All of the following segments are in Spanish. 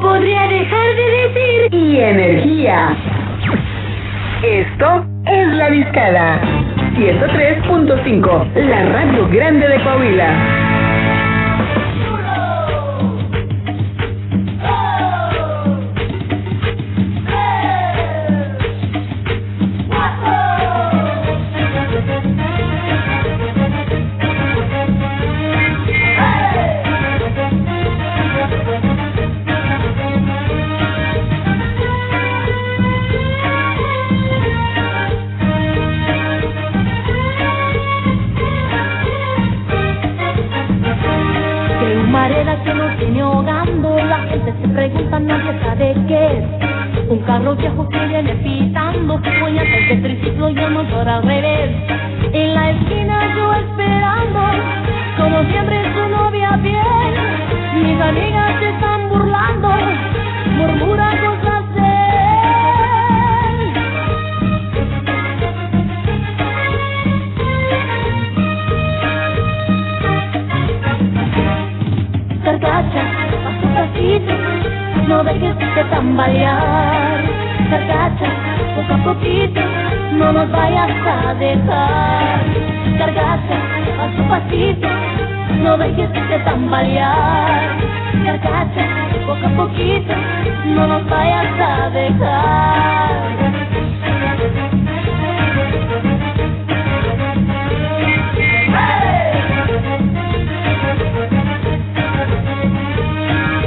Podría dejar de decir. Y energía. Esto es La Discada. 103.5, la radio grande de Coahuila. Es. Un carro viejo que viene pitando, puñetas de triciclo y el motor al revés. En la esquina yo esperando, como siempre su novia bien. Mis amigas se están burlando, murmura cosas de él. Carcacha, a pasito, no dejes de tambalear. Nos vayas a dejar. Paso a pasito, no dejes de tambalear. Carcacha, poco a poquito, no nos vayas a dejar.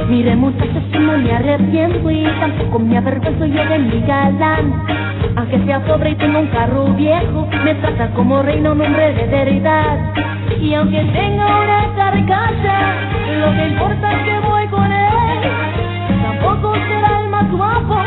Mire muchachos, no me arrepiento y tampoco me avergüenzo yo de mi galán. Aunque sea pobre y tenga un carro viejo, me trata como reina un hombre de verdad. Y aunque tenga una carcacha, lo que importa es que voy con él. Tampoco será el más guapo,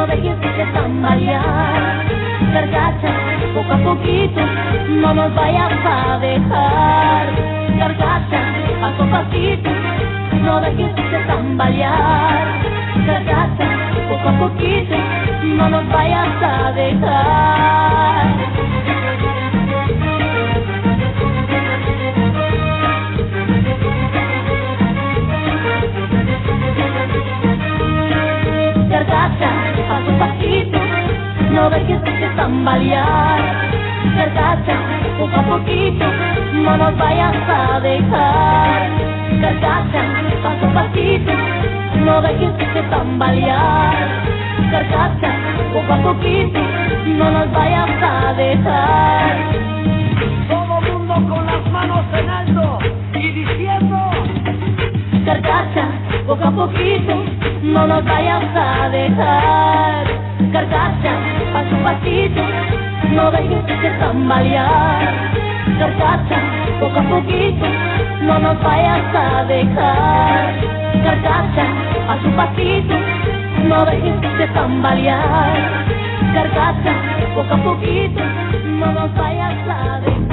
no dejes de tambalear. Carcacha, poco a poquito, no nos vayas a dejar. Carcacha, paso a pasito, no dejes de tambalear. Carcacha, poco a poquito, no nos vayas a dejar. Carcacha, paso a pasito, no dejes de tambalear. Carcacha, poco a poquito, no nos vayas a dejar. Carcacha, paso a pasito, no dejes de tambalear. Carcacha, poco a poquito, no nos vayas a dejar. Todo mundo con las manos en alto y diciendo Carcacha, poco a poquito, no nos vayas a dejar. Carcacha, paso a pasito, no dejes de tambalear. Carcacha, poco a poquito, no nos vayas a dejar. Carcacha, paso a pasito, no dejes de tambalear. Carcacha, poco a poquito, no nos vayas a dejar.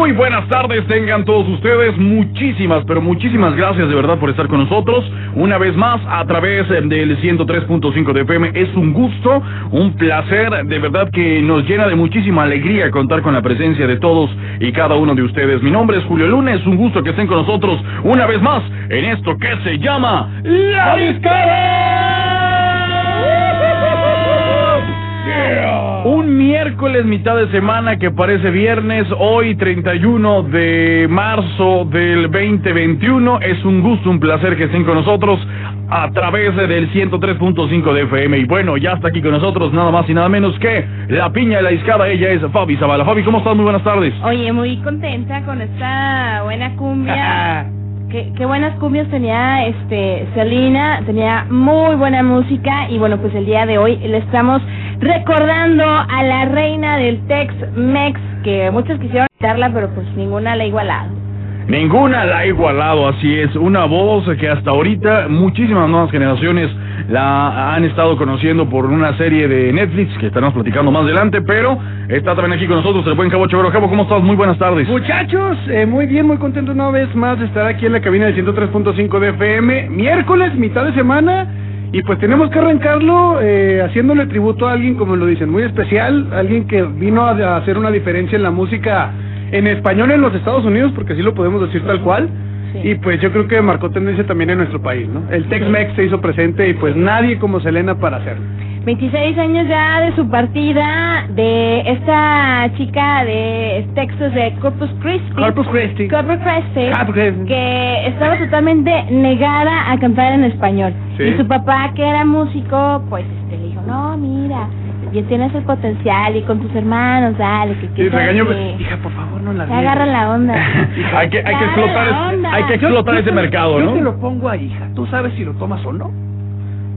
Muy, buenas tardes tengan todos ustedes. Muchísimas, pero muchísimas gracias de verdad por estar con nosotros. Una vez más a través eh, del 103.5 de FM. Es un gusto, un placer, de verdad que nos llena de muchísima alegría contar con la presencia de todos y cada uno de ustedes. Mi nombre es Julio Lunes, un gusto que estén con nosotros una vez más en esto que se llama La Discada. Un miércoles, mitad de semana que parece viernes, hoy 31 de marzo del 2021. Es un gusto, un placer que estén con nosotros. a través del 103.5 de FM. Y bueno, ya está aquí con nosotros nada más y nada menos que la piña de la discada. Ella es Fabi Zavala. Fabi, ¿cómo estás? Muy buenas tardes. Oye, muy contenta con esta buena cumbia. qué, buenas cumbias tenía este Selena, tenía muy buena música y bueno, pues el día de hoy le estamos recordando a la reina del Tex-Mex que muchos quisieron quitarla, pero pues ninguna la ha igualado. Ninguna la ha igualado, así es. Una voz que hasta ahorita muchísimas nuevas generaciones la han estado conociendo por una serie de Netflix que estaremos platicando más adelante, pero está también aquí con nosotros el buen Cabo Chavero. Cabo, ¿cómo estás? Muy buenas tardes. Muchachos, eh, muy bien, muy contento una vez más de estar aquí en la cabina del 103.5 de FM. Miércoles, mitad de semana. Y pues tenemos que arrancarlo eh, haciéndole tributo a alguien, como lo dicen, muy especial, alguien que vino a, a hacer una diferencia en la música en español en los Estados Unidos, porque así lo podemos decir tal cual. Sí. Y pues yo creo que marcó tendencia también en nuestro país, ¿no? El Tex-Mex se hizo presente y pues nadie como Selena para hacerlo. 26 años ya de su partida de esta chica de Texas de Corpus Christi. Corpus Christi. Corpus Christi. Corpus Christi. Que estaba totalmente negada a cantar en español. Sí. Y su papá, que era músico, pues este, le dijo, no, mira, ya tienes el potencial y con tus hermanos, dale, que Sí, que regañó, que- hija, por favor, no la que agarran la onda. hay que, hay que explotar, hay que explotar ese mercado, Yo te ¿no? lo pongo a hija, tú sabes si lo tomas o no.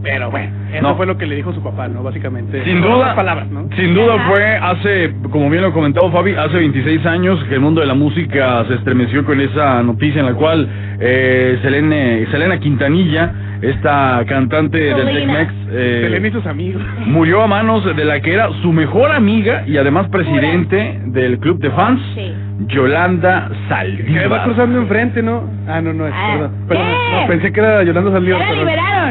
Pero bueno, eso No. fue lo que le dijo su papá, ¿no? Básicamente. Sin duda, palabras, ¿no? sin duda fue hace, como bien lo ha comentado Fabi, hace 26 años que el mundo de la música se estremeció con esa noticia en la cual eh, Selene, Selena Quintanilla, esta cantante del. Tex-Mex, eh, Selena y sus amigos. murió a manos de la que era su mejor amiga y además presidente del club de fans, Sí. Yolanda Que va Saldívar. cruzando enfrente, ¿no? Ah, no, no es, Ah, perdón. Perdón, ¿qué? no, pensé que era Yolanda Saldívar. Ya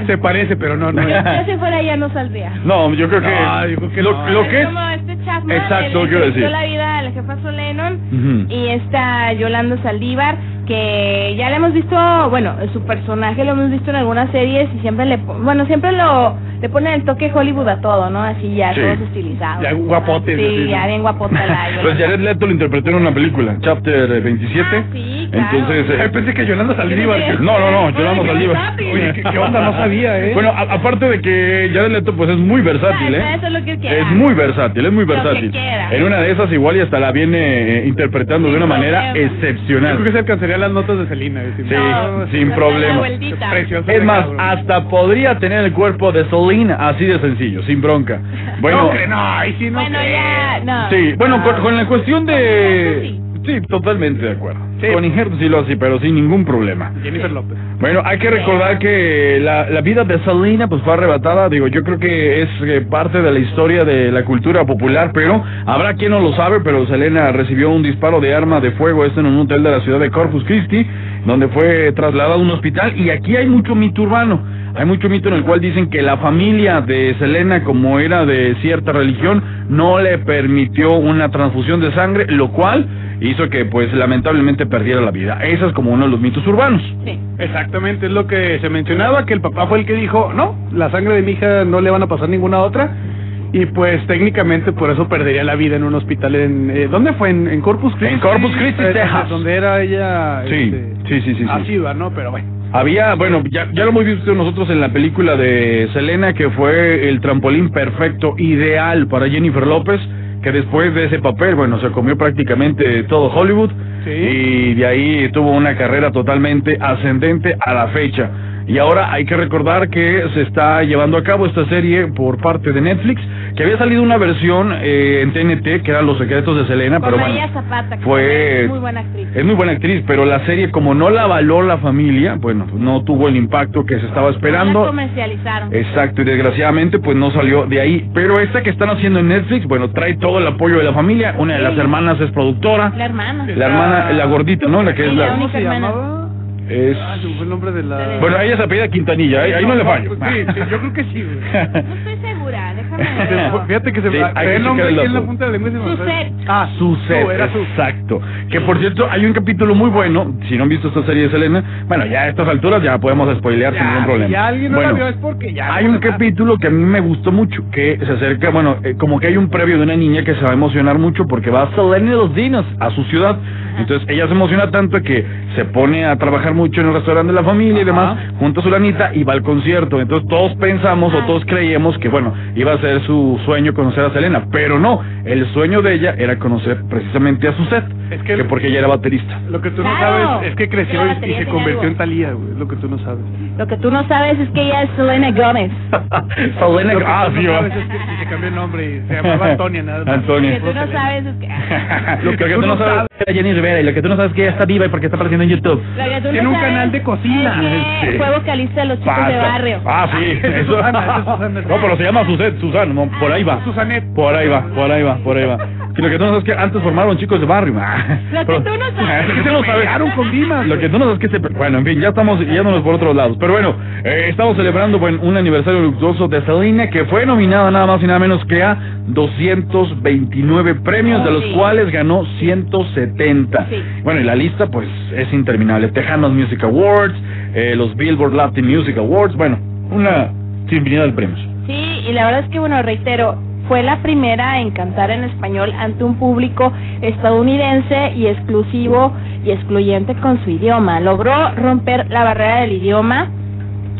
Se parece, pero no, no. Yo, yo si fuera ella no saldría. No, yo creo que, No, yo creo que lo, no. lo que es... como este Chapman Exacto, le quiero entrevistó decir. la vida a la jefa Lennon Ujú. y esta Yolanda Saldívar que ya le hemos visto, bueno, su personaje lo hemos visto en algunas series y siempre le, po- bueno, siempre lo le ponen el toque Hollywood a todo, ¿no? Así ya Sí. todos estilizados. Ya guapotes, Sí, así, ya ¿no? bien Yolanda. Pues Jared Leto lo interpretó en una película, Chapter eh, 27. Ah, sí, claro. Entonces, eh, Ay, pensé que Yolanda Saldívar. Yo No, no, no, Yolanda Saldívar. qué Oye, ¿qué, qué onda? No sabía, ¿eh? Bueno, a- aparte de que Jared Leto pues es muy versátil, Ah, ¿eh? eso es lo que quiera. Es muy versátil, es muy Lo que versátil. En una de esas igual y hasta la viene eh, interpretando de una manera problema. Yo creo que excepcional. se alcanzaría las notas de Selena. Sí, no, sin Da problema. Precioso Es más, cabrón. hasta podría tener el cuerpo de Celine así de sencillo, sin bronca. Bueno, No, que no, sí, no Bueno, ya, no. sí, bueno, con, con la cuestión de... Sí. Totalmente de acuerdo. Sí. Con injertos sí lo así, pero sin ningún problema. Jennifer López. Bueno, hay que recordar que la, la vida de Selena pues fue arrebatada, digo, yo creo que es eh, parte de la historia de la cultura popular, pero habrá quien no lo sabe, pero Selena recibió un disparo de arma de fuego, esto en un hotel de la ciudad de Corpus Christi, donde fue trasladada a un hospital, y aquí hay mucho mito urbano, hay mucho mito en el cual dicen que la familia de Selena, como era de cierta religión, no le permitió una transfusión de sangre, lo cual hizo que pues lamentablemente perdiera la vida. Ese es como uno de los mitos urbanos. Sí. Exactamente, es lo que se mencionaba, que el papá fue el que dijo, no, la sangre de mi hija no le van a pasar ninguna otra. Y pues técnicamente por eso perdería la vida en un hospital en... Eh, ¿Dónde fue? En, en Corpus Christi. En Corpus Christi, Eh, Texas. Donde era ella... Sí, este, sí, sí, sí, sí. Asiva, ¿no? Pero bueno. Había, bueno, ya, ya lo hemos visto nosotros en la película de Selena, que fue el trampolín perfecto, ideal para Jennifer López, que después de ese papel, bueno, se comió prácticamente todo Hollywood Sí. y de ahí tuvo una carrera totalmente ascendente a la fecha. Y ahora hay que recordar que se está llevando a cabo esta serie por parte de Netflix, que había salido una versión eh, en TNT, que eran Los Secretos de Selena, Con pero María bueno, Zapata, que fue es muy buena actriz. es muy buena actriz, pero la serie como no la avaló la familia, bueno, no tuvo el impacto que se estaba No la esperando. comercializaron. Exacto, y desgraciadamente pues no salió de ahí. Pero esta que están haciendo en Netflix, bueno, trae todo el apoyo de la familia. Una de las hermanas es productora. La hermana. La hermana, la gordita, ¿no? La que es la la... única ¿Cómo se hermana. Es... Ah, se fue el nombre de la... Bueno, ella se apellida Quintanilla, ahí, ahí no le fallo. Sí, sí, yo creo que sí, güey. No estoy segura, déjame ver. Fíjate que se Sí, hay que el nombre aquí en la punta de la lengua y se. Suset. Ah, Su set, Su, era su. exacto. Que por cierto, hay un capítulo muy bueno, si no han visto esta serie de Selena, bueno, ya a estas alturas ya podemos spoilear sin Ya, ningún problema. Si alguien no Bueno, la vio es porque ya... Hay un capítulo que a mí me gustó mucho, que se acerca, bueno, eh, como que hay un previo de una niña que se va a emocionar mucho porque va a Selena y los Dinos a su ciudad Entonces ella se emociona tanto que se pone a trabajar mucho en el restaurante de la familia y demás, junto a su lanita y va al concierto. Entonces todos pensamos o todos creíamos que, bueno, iba a ser su sueño conocer a Selena, pero no, el sueño de ella era conocer precisamente a Suzette, Es que- que porque ella era baterista. Lo que tú no Claro. sabes es que creció y- y, se convirtió algo. en Talía, güey. Lo que tú no sabes. Lo que tú no sabes es que ella es Selena Gómez. Selena, Lo que ah, tú sí, no sabes es que y se cambió el nombre y se llamaba Antonia, nada más. Lo Antonia. que tú no sabes es que... Lo que, tú no sabes es Jenny Rivera y lo que tú no sabes es que ella está viva y porque está apareciendo en YouTube. No Tiene un sabes canal de cocina. es que Sí. Fue vocalista de los chicos de Pasa. barrio. Ah, sí, es eso. Susana, Susana. No, pero se llama Suset, Susana, no, por ahí va. Susanet. Por ahí va, por ahí va, por ahí va. Y lo que tú no sabes es que antes formaron chicos de barrio. Lo que Pero- tú no sabes. Lo que. Pegaron con Dimas. Lo que tú no sabes es que se... Bueno, en fin, ya estamos yéndonos por otros lados. Pero bueno, eh, estamos celebrando bueno, un aniversario luctuoso de Selena que fue nominada nada más y nada menos que a 229 premios, de los Sí. cuales ganó 170. Sí. Bueno, y la lista pues es interminable. Tejanos Music Awards, eh, los Billboard Latin Music Awards, bueno, una infinidad de premios. Sí, y la verdad es que, bueno, reitero, fue la primera en cantar en español ante un público estadounidense y exclusivo y excluyente con su idioma. Logró romper la barrera del idioma.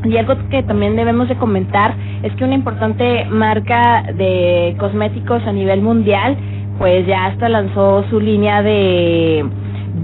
Y algo que también debemos de comentar es que una importante marca de cosméticos a nivel mundial, pues ya hasta lanzó su línea de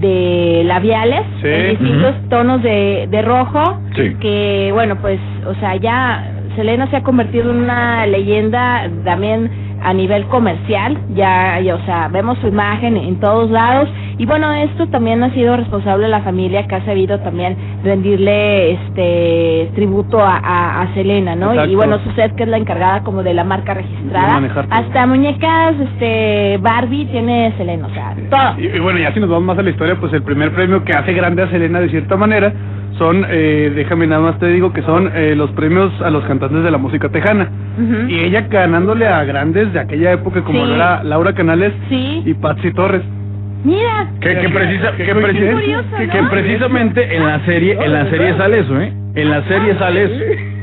de labiales Sí. en distintos tonos de, de rojo Sí. que bueno pues o sea ya Selena se ha convertido en una leyenda también a nivel comercial ya, ya, o sea vemos su imagen en todos lados. Y bueno esto también ha sido responsable la familia que ha sabido también rendirle este tributo a, a, a Selena no Exacto. y bueno Suzette que es la encargada como de la marca registrada. De hasta muñecas este Barbie tiene Selena o sea todo. Y, y bueno, ya si nos vamos más a la historia, pues el primer premio que hace grande a Selena de cierta manera son, eh, déjame nada más te digo, que son eh, los premios a los cantantes de la música tejana. Y ella ganándole a grandes de aquella época como Sí. era Laura Canales sí y Patsy Torres. mira Que, que, precisa, Qué que, coincidencia. precisa- Curioso, que- ¿no? que precisamente en la serie, en la serie sale eso, ¿eh? En la serie sale eso.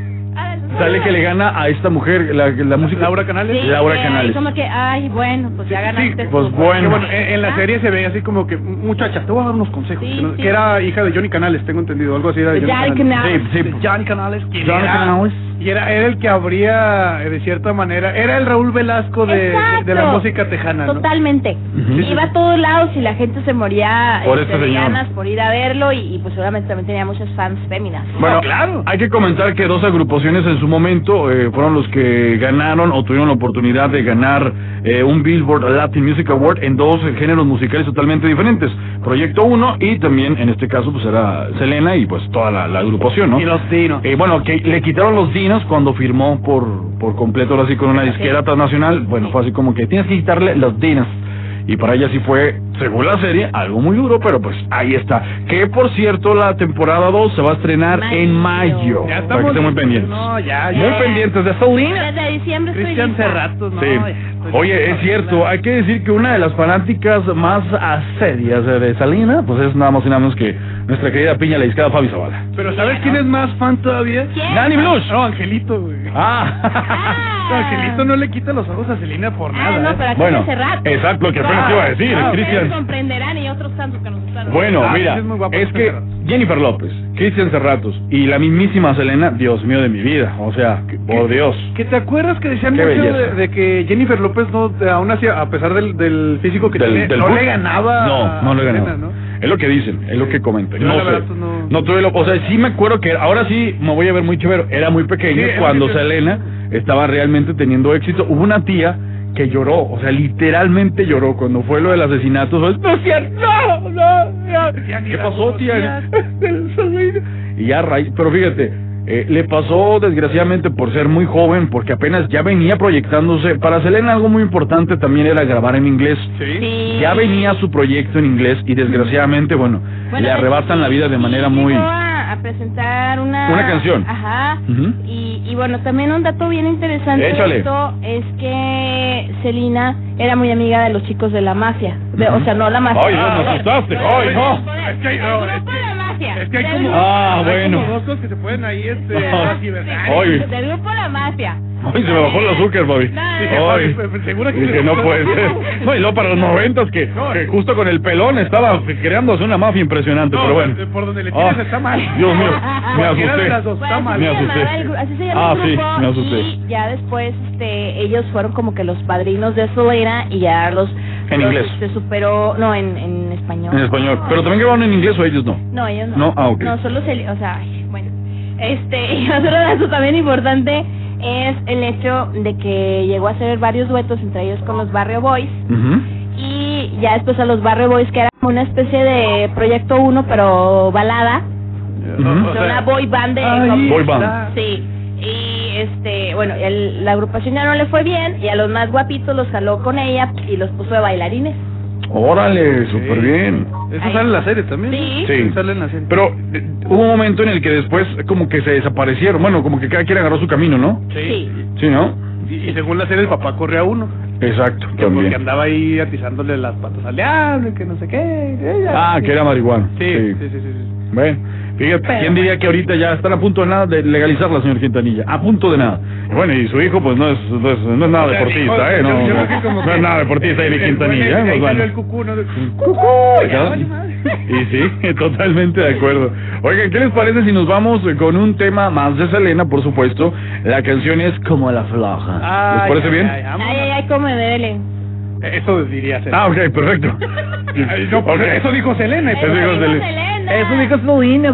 Ah, Sale que le gana a esta mujer la, la música. Laura Canales. Sí, Laura Canales. Como que, ay, bueno, pues ya ganaste. pues tú. bueno. Bueno, en, en la Ah. serie se ve así como que, muchacha, te voy a dar unos consejos. Sí, que, no- sí. que era hija de Johnny Canales, tengo entendido, algo así era de Johnny Canales. Canales. Sí, sí. Johnny Canales. Johnny Canales. Y era, era el que habría, eh, de cierta manera, era el Raúl Velasco de, de la música tejana, ¿no? Totalmente. Ujú. Iba a todos lados y la gente se moría Por este, señor. por ir a verlo y, y, pues seguramente también tenía muchos fans féminas. Bueno, claro. hay que comentar que dos agrupaciones en su momento eh, fueron los que ganaron o tuvieron la oportunidad de ganar eh, un Billboard Latin Music Award en dos géneros musicales totalmente diferentes. Proyecto 1 y también en este caso pues era Selena y pues toda la, la agrupación, ¿no? Y los dinos. Eh, bueno, que le quitaron los dinos cuando firmó por, por completo ahora sí con una disquera transnacional. Bueno, fue así como que tienes que quitarle los dinos. Y para ella sí fue, según la serie, algo muy duro, pero pues ahí está. Que por cierto, la temporada 2 se va a estrenar Mayo. en mayo. Ya para estamos que estén muy pendientes. No, ya, ya. Muy pendientes de Selena. Desde diciembre estoy Cristian lista. Cerratos, no. Sí. estoy Oye, es cierto, hay que decir que una de las fanáticas más asedias de de Salina, pues es nada más y nada menos que nuestra querida piña la discada Fabi Zavala. Pero ¿sabes quién es más fan todavía? ¿Quién? Nani Blush. No, Angelito, güey. Ah. No, Angelito no le quita los ojos a Selena por Ah, nada. no, ¿eh? pero aquí Bueno, hace rato. exacto, lo que apenas Ah, te iba a decir, ah, Cristian. Ustedes comprenderán y otros tantos que nos están Bueno, Ah, mira, es muy guapo, es Cristian que. Jennifer López, Cristian Serratos y la mismísima Selena, Dios mío de mi vida, o sea, por Dios. ¿Que te acuerdas que decían mucho de, de que Jennifer López no, aún así, a pesar del, del físico que Del- tiene, del no le ganaba No, a no le ganaba. Selena, ¿no? Es lo que dicen, es lo que comentan. No sé. pues, no- No tuve lo, o sea, sí me acuerdo que ahora sí me voy a ver muy chévere. Era muy pequeño Sí, cuando. Selena estaba realmente teniendo éxito. Hubo una tía que lloró, o sea, literalmente lloró cuando fue lo del asesinato. No es cierto, no, no, ya". Ya ni ¿Qué pasó, tía? y ya pero fíjate, eh, le pasó desgraciadamente por ser muy joven, porque apenas ya venía proyectándose. Para Selena algo muy importante también era grabar en inglés. Sí. Ya venía su proyecto en inglés y desgraciadamente, bueno, Bueno, le arrebatan sí, la vida de manera muy... a, a presentar una... Una canción. Ajá. Y, y bueno, también un dato bien interesante Échale. de esto es que Celina era muy amiga de los chicos de la mafia. De- O sea, no la mafia. Ay, Dios, me asustaste. Ay, no. Es que no, es mafia. Es que hay como, Ah, hay bueno. como dos cosas que se pueden ahí este. Oye. Del grupo La Mafia. Ay, se me bajó el azúcar. No, Ay, Fabi, ¿segura que se no puede ser. No, y luego para los noventas, que, que justo con el pelón estaba creándose una mafia impresionante, No, pero bueno. por donde le tires Ah, está mal. Dios mío, me asusté. dos así. Me asusté. el así se llama Ah, el sí, grupo me asusté. y ya después este ellos fueron como que los padrinos de Selena y ya los En los, inglés. se superó no en, en español En español. Pero también grabaron en inglés o ellos no. no ellos no No, ah, ok. no solo se o sea ay, bueno este y otro dato también importante es el hecho de que llegó a hacer varios duetos entre ellos con los Barrio Boys Ujú. y ya después a los Barrio Boys que era una especie de proyecto uno pero balada Ujú. o sea, una boy band de Ahí Boy band. Sí, y este, bueno, el- la agrupación ya no le fue bien y a los más guapitos los jaló con ella y los puso de bailarines. Órale, súper bien. Eso Ahí. sale en la serie también. Sí. Sí. Sale en la serie. Pero eh, hubo un momento en el que después como que se desaparecieron. Bueno, como que cada quien agarró su camino, ¿no? Sí. Sí, ¿no? Y, y según la serie, el papá corre a uno. Exacto, Que porque también. andaba ahí atizándole las patas al diablo que no sé qué. ella. Ah, que era marihuana. Sí, sí, sí, sí. sí. Bueno, fíjate, Pero ¿quién diría que ahorita ya están a punto de nada de legalizarla, señor Quintanilla? A punto de nada. Bueno, y su hijo, pues no es, no es, no es nada O sea, deportista, ¿eh? No, yo no, creo que como no es nada deportista, el- Eric el- Quintanilla, el- ¿eh? salió bueno. el cucú. Y sí, totalmente de acuerdo. Oigan, ¿qué les parece si nos vamos con un tema más de Selena, por supuesto? La canción es Como la floja. ¿Les parece ay, bien? ay. Ay, ay, me duele. Eso diría Selena. Ah, ok, perfecto. No. Eso dijo Selena. Eso dijo Selena. Eso dijo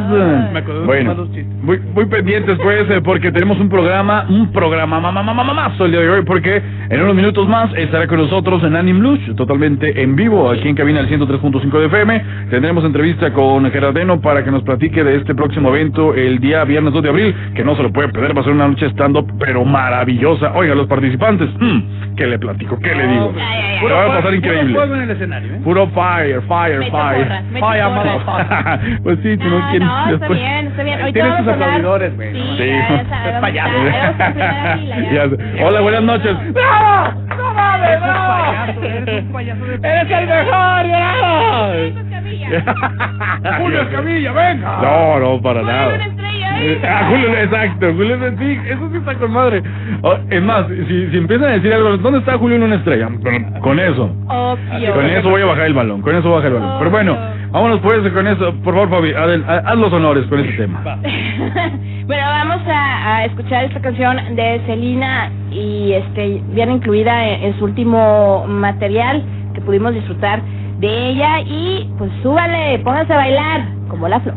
Selena. Me de Bueno, los malos chistes. muy, muy pendientes pues eh, porque tenemos un programa, un programa mamá mamá mamá el día de hoy porque en unos minutos más estará con nosotros en Anim Blues, totalmente en vivo aquí en cabina del 103.5 de FM. Tendremos entrevista con Gerardeno para que nos platique de este próximo evento el día viernes 2 de abril, que no se lo puede perder, va a ser una noche stand-up pero maravillosa. Oiga, los participantes, hmm, ¿qué le platico? ¿Qué le digo? Ay, ay, ay. Va a pasar Puro increíble. fuego en el escenario, ¿eh? Puro fire, fire, fire. porras, meto fire, motherfucker. Pues sí, tú no, No, quieres no, está después. bien, está bien. Ahorita Tienes tus aplaudidores, güey. Sí, Sí. ya, ya sabes, Es payaso. Hola, buenas noches. ¡Bravo! ¡No mames, Eres un payaso, eres un payaso de... ¡Eres el mejor! bravo! Julio Escamilla, venga. No, no, para Julio, nada. una estrella, ¿eh? Ah, Julio, exacto, Julio, sí, eso sí está con madre. Oh, es más, si, si empiezan a decir algo, ¿dónde está Julio en una estrella? Con, con eso, Obvio. con eso voy a bajar el balón, con eso baja el balón. Pero bueno, vámonos pues con eso, por favor, Fabi, adel- ha- haz los honores con ese tema. bueno, vamos a, a escuchar esta canción de Celina y este viene incluida en, en su último material que pudimos disfrutar de ella y pues súbale, pónganse a bailar como la flor.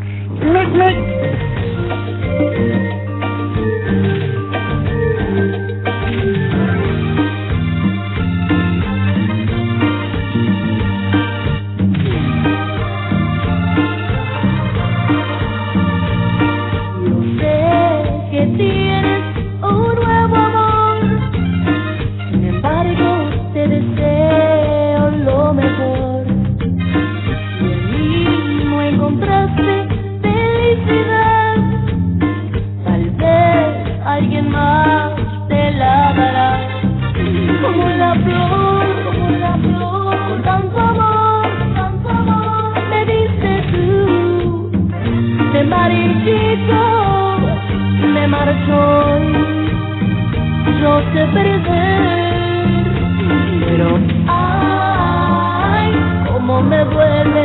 Sé perder. Pero ay cómo me duele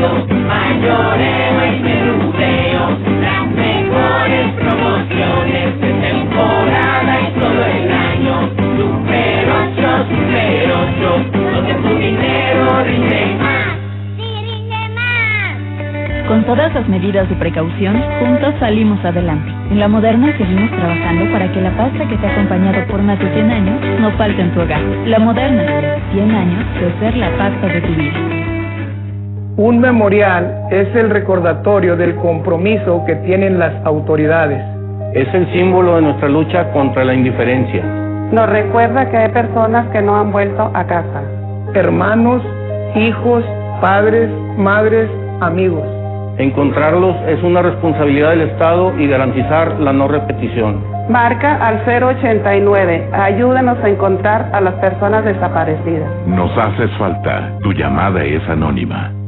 supermercado, mayoreo y menudeo, las mejores promociones de temporada y todo el año. Super 8, Super 8, donde tu dinero rinde más. Con todas las medidas de precaución, juntos salimos adelante. En La Moderna seguimos trabajando para que la pasta que te ha acompañado por más de 100 años no falte en tu hogar. La Moderna, 100 años de ser la pasta de tu vida. Un memorial es el recordatorio del compromiso que tienen las autoridades. Es el símbolo de nuestra lucha contra la indiferencia. Nos recuerda que hay personas que no han vuelto a casa. Hermanos, hijos, padres, madres, amigos. Encontrarlos es una responsabilidad del Estado y garantizar la no repetición. Marca al 089. Ayúdanos a encontrar a las personas desaparecidas. Nos haces falta. Tu llamada es anónima.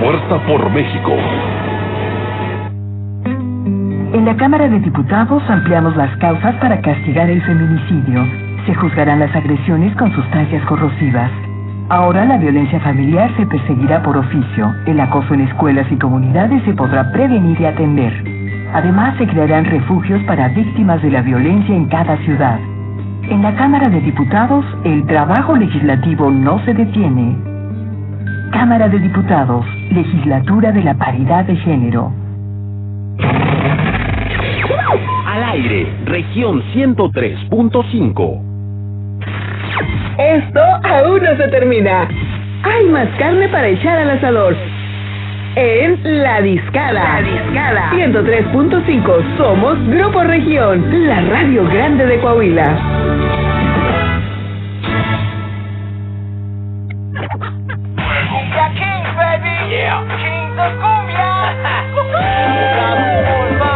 Fuerza por México. En la Cámara de Diputados ampliamos las causas para castigar el feminicidio. Se juzgarán las agresiones con sustancias corrosivas. Ahora la violencia familiar se perseguirá por oficio. El acoso en escuelas y comunidades se podrá prevenir y atender. Además, se crearán refugios para víctimas de la violencia en cada ciudad. En la Cámara de Diputados, el trabajo legislativo no se detiene. Cámara de Diputados, Legislatura de la Paridad de Género. Al aire, región 103.5. Esto aún no se termina. Hay más carne para echar al asador. En La Discada. La Discada. 103.5. Somos Grupo Región, la radio grande de Coahuila. Cumbia King, baby. Yeah. King de cumbia.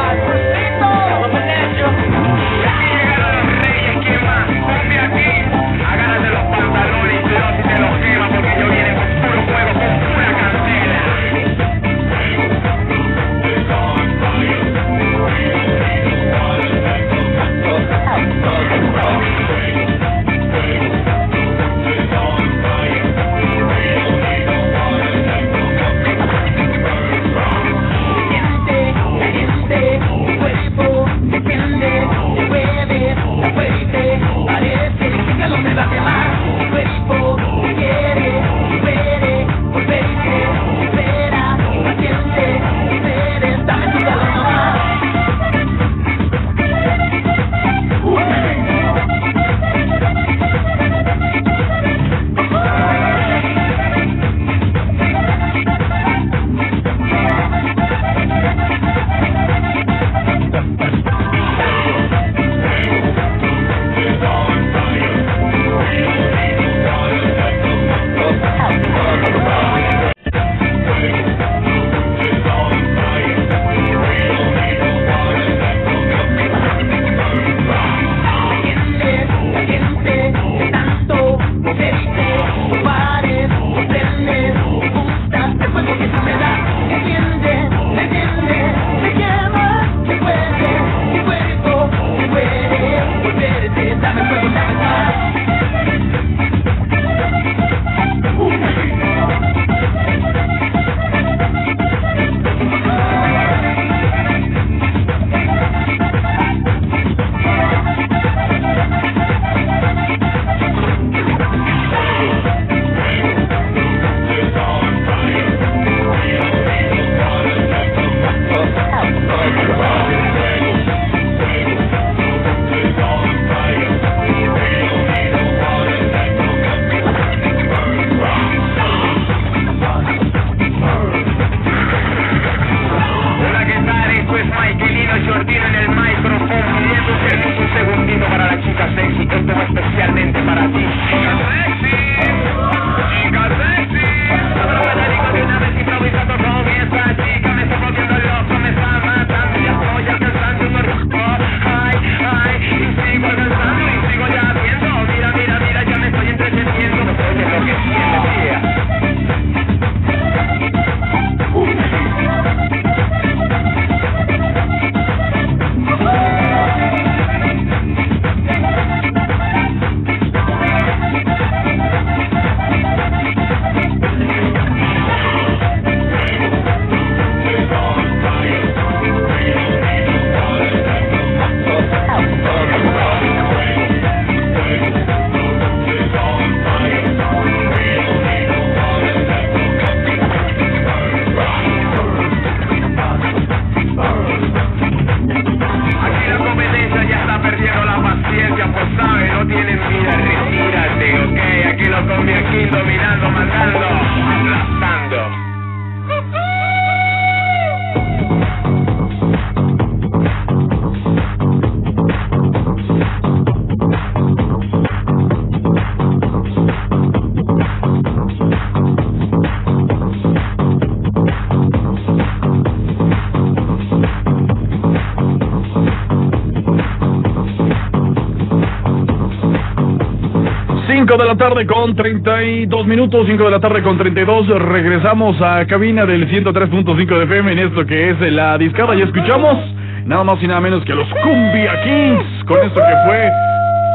de la tarde con 32 minutos, 5 de la tarde con 32. Regresamos a cabina del 103.5 de FM en esto que es la discada y escuchamos nada más y nada menos que los Cumbia Kings con esto que fue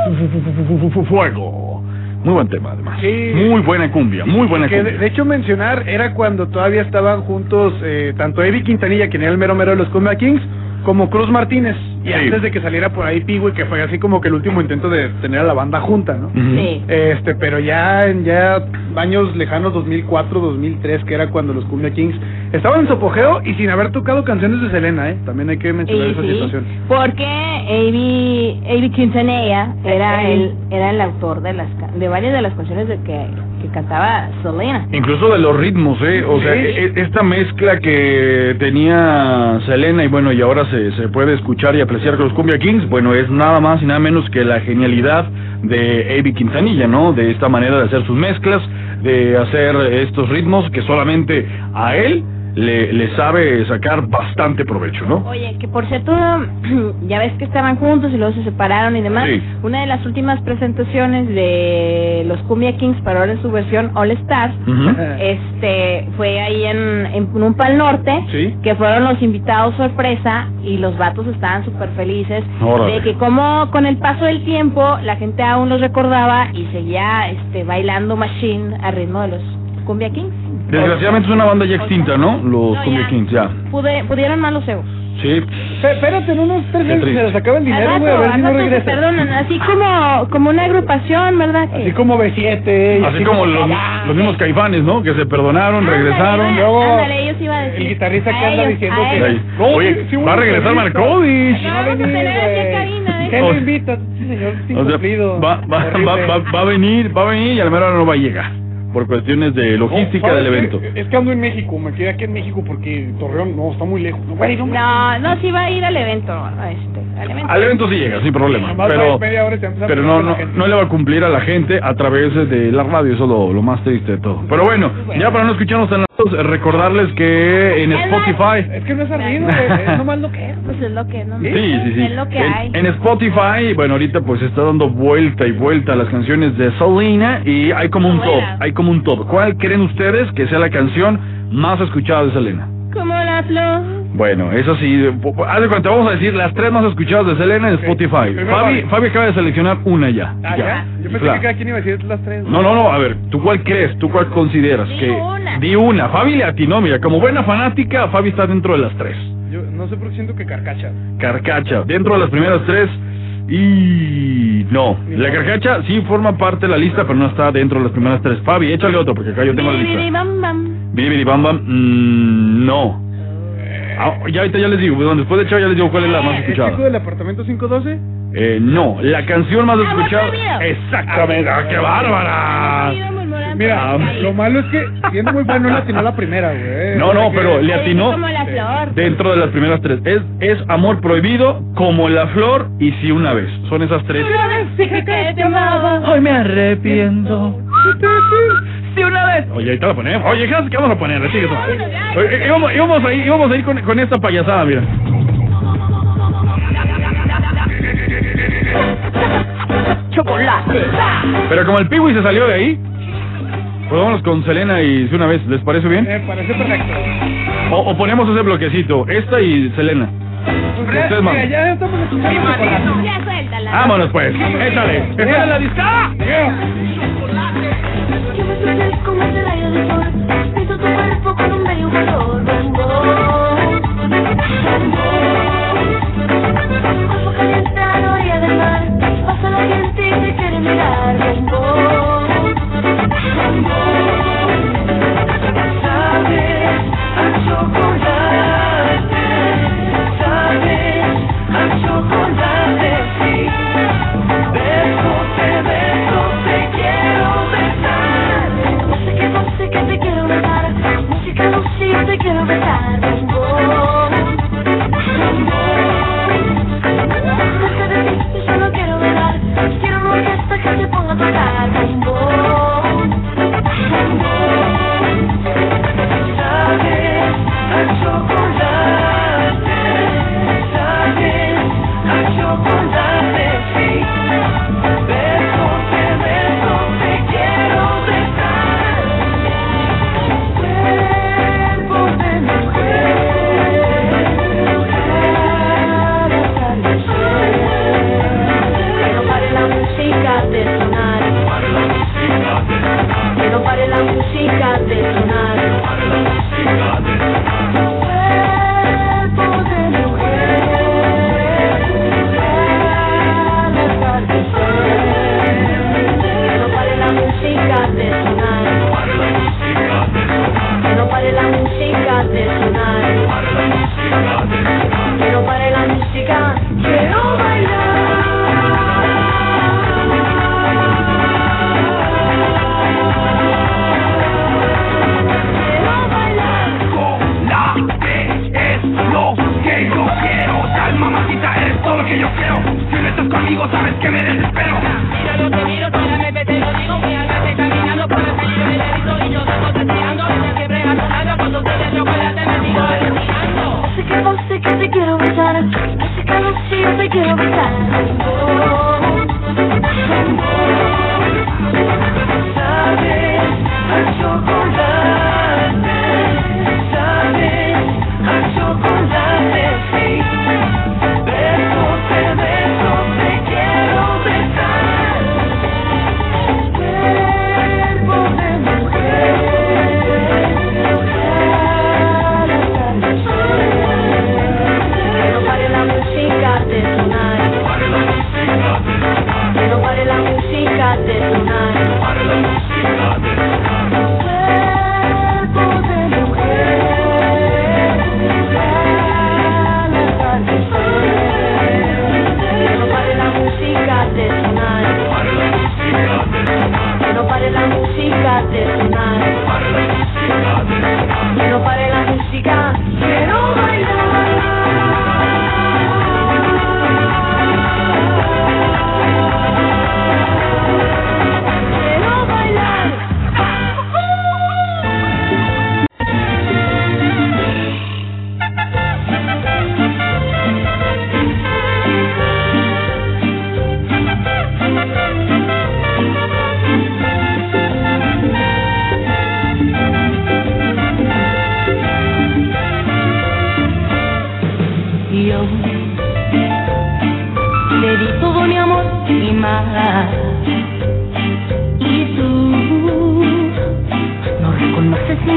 fu- fu- fu- fu- fu- fu- Fuego. Muy buen tema además. Muy buena cumbia, muy buena Que de, cumbia. de hecho mencionar era cuando todavía estaban juntos eh, tanto Eddie Quintanilla, quien era el mero mero de los Cumbia Kings, como Cruz Martínez. Y Sí. antes de que saliera por ahí Pigüe, que fue así como que el último intento de tener a la banda junta, ¿no? Sí. Este, pero ya en ya años lejanos 2004, 2003, que era cuando los Cumbia Kings estaban en su apogeo y sin haber tocado canciones de Selena, ¿eh? También hay que mencionar Y esa sí, situación. porque Avi, Avi Quintanilla era el, era el autor de las de varias de las canciones de que, que cantaba Selena. Incluso de los ritmos, ¿eh? O sea, Sí. e- esta mezcla que tenía Selena y bueno, y ahora se, se puede escuchar y apreciar con los Cumbia Kings, bueno, es nada más y nada menos que la genialidad de Avi Quintanilla, ¿no? De esta manera de hacer sus mezclas, de hacer estos ritmos que solamente a él le, le sabe sacar bastante provecho, ¿no? Oye, que por cierto, ya ves que estaban juntos y luego se separaron y demás. Sí. Una de las últimas presentaciones de los Cumbia Kings para ahora en su versión All Stars, este, fue ahí en, en un pal norte, Sí. que fueron los invitados sorpresa y los vatos estaban súper felices Órale. de que como con el paso del tiempo la gente aún los recordaba y seguía este bailando machine al ritmo de los Cumbia Kings. Desgraciadamente es una banda ya extinta, ¿no? Los No, Cumbia ya. Kings, ya. Pude, pudieron más los egos. Sí. Espérate, en unos tres Qué triste. se les acaba el dinero, Al güey, a ver si al no regresa. perdonan, así como, como una agrupación, ¿verdad? Que- Así como B7. y Así como los, los mismos caifanes, ¿no? Que se perdonaron, regresaron. Ándale, Luego, ándale, ellos iban a decir. el guitarrista que anda ellos, diciendo a que-. No, Oye, sí, va a regresar. Markovich. No Vamos a tener aquí a cabina, ¿eh? ¿Quién O- lo invita? Señor O sea, va, va, Horrible. va, va, va a venir, va a venir y a la mera hora no va a llegar. Por cuestiones de logística No, del ¿sabes evento. Es que ando en México, me quedé aquí en México porque Torreón no está muy lejos. Güey, no, No, no, sí va a ir al evento, este, al evento. Al evento sí llega, sin problema. Pero, pero no, no, no le va a cumplir a la gente a través de la radio. Eso es lo, lo más triste de todo. Pero bueno, ya para no escucharnos tan recordarles que en Es Spotify. Es que no es ardido, güey, es nomás lo que es. Pues es lo que, ¿no? Sí, sí, sí. Es lo que en, hay. en Spotify, bueno, ahorita pues está dando vuelta y vuelta las canciones de Selena y hay como un top, hay como un top. ¿Cuál creen ustedes que sea la canción más escuchada de Selena? Como la flor. Bueno, eso sí, haz de cuenta, vamos a decir las tres más escuchadas de Selena en. Spotify. Primero Fabi, Fabi. Acaba de seleccionar una ya. Ah, ya. Yo pensé Claro. que cada quien iba a decir las tres. No, no, no, a ver, ¿tú cuál crees? ¿Tú cuál consideras? Di que una. Di una. Fabi le atinó, mira, como buena fanática, Fabi está dentro de las tres. Yo no sé por qué siento que carcacha. Carcacha, dentro de las primeras tres. Y no, la carcacha sí forma parte de la lista, pero no está dentro de las primeras tres. Fabi, échale otro, porque acá yo tengo la biri, lista. bam, bam. Biri, bam, bam. Mm, no. Ah, ya ahorita ya les digo, bueno, después de hecho ya les digo cuál es la más ¿El escuchada. chico del apartamento 512? Eh, no, la canción más Amor escuchada. Exactamente, ah, qué bárbara. Murmurar Mira, lo malo es que siendo muy bueno le atinó la primera, güey. No, no, pero le atinó Como la flor. dentro de las primeras tres. Es, es amor prohibido, como la flor y si una vez. Son esas tres. Dije que te amaba. Hoy me arrepiento. Si una vez. Oye, ahorita la ponemos. Oye, ¿qué qué vamos a poner? Oye, íbamos, íbamos a ir, íbamos a ir con, con esta payasada, mira. Chocolate. Pero como el Piwi se salió de ahí, pues vámonos con Selena y si una vez. ¿Les parece bien? Me parece perfecto. O, o ponemos ese bloquecito, esta y Selena. Ustedes Mira, mandan. ya estamos escuchando chocolate. Ya suéltala. Vámonos pues, échale. ¡Échale la discada! Que me pertenezco Digo, sabes que me desespero.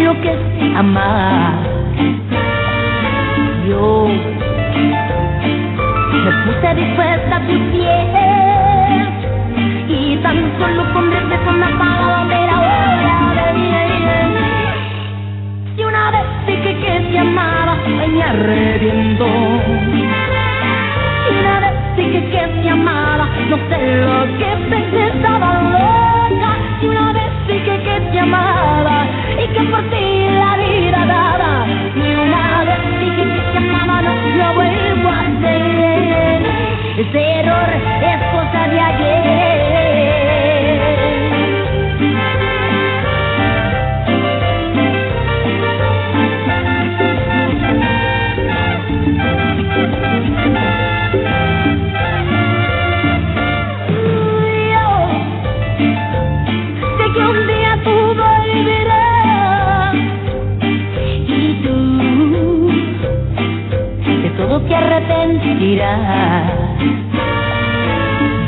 Lo que es amar. Yo me puse dispuesta a tu piel y tan solo con tres besos me apagaba ver ahora Si una vez dije que te amaba, ay me arrepiento. Si una vez dije que te amaba, no sé lo que pensé, que por ti la vida daba. Y una vez dije que amaba, no lo vuelvo a hacer. Ese error es cosa de ayer.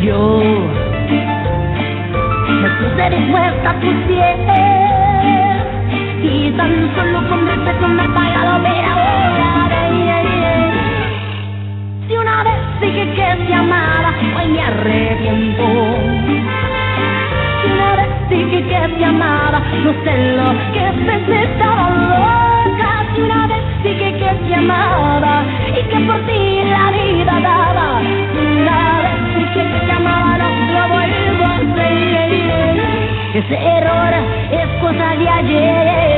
Yo me puse dispuesta a tu piel y tan solo con respeto me he pagado ver ahora. Si una vez dije que te amaba, hoy me arrepiento. Si una vez dije que te amaba, no sé lo que pensé, estaba loca. Si una vez dije que te amaba y que por ti daba. Vez que te amaba, no lo vuelvo a hacer. Ese error es cosa de ayer.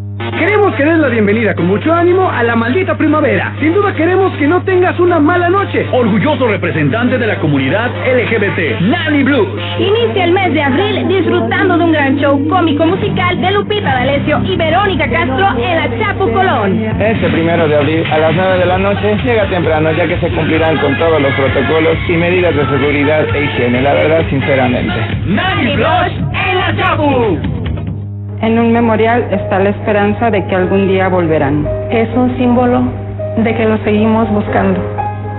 Queremos que des la bienvenida con mucho ánimo a la maldita primavera. Sin duda queremos que no tengas una mala noche. Orgulloso representante de la comunidad LGBT, Nani Blues. Inicia el mes de abril disfrutando de un gran show cómico musical de Lupita D'Alessio y Verónica Castro en la Chapu Colón. Este primero de abril a las 9 de la noche llega temprano ya que se cumplirán con todos los protocolos y medidas de seguridad e higiene, la verdad sinceramente. Nani Blues en la Chapu. En un memorial está la esperanza de que algún día volverán. Es un símbolo de que lo seguimos buscando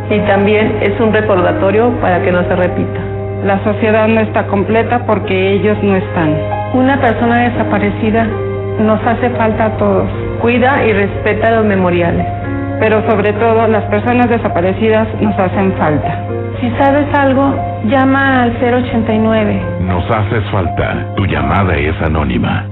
y también es un recordatorio para que no se repita. La sociedad no está completa porque ellos no están. Una persona desaparecida nos hace falta a todos. Cuida y respeta los memoriales. Pero sobre todo las personas desaparecidas nos hacen falta. Si sabes algo, llama al 089. Nos haces falta. Tu llamada es anónima.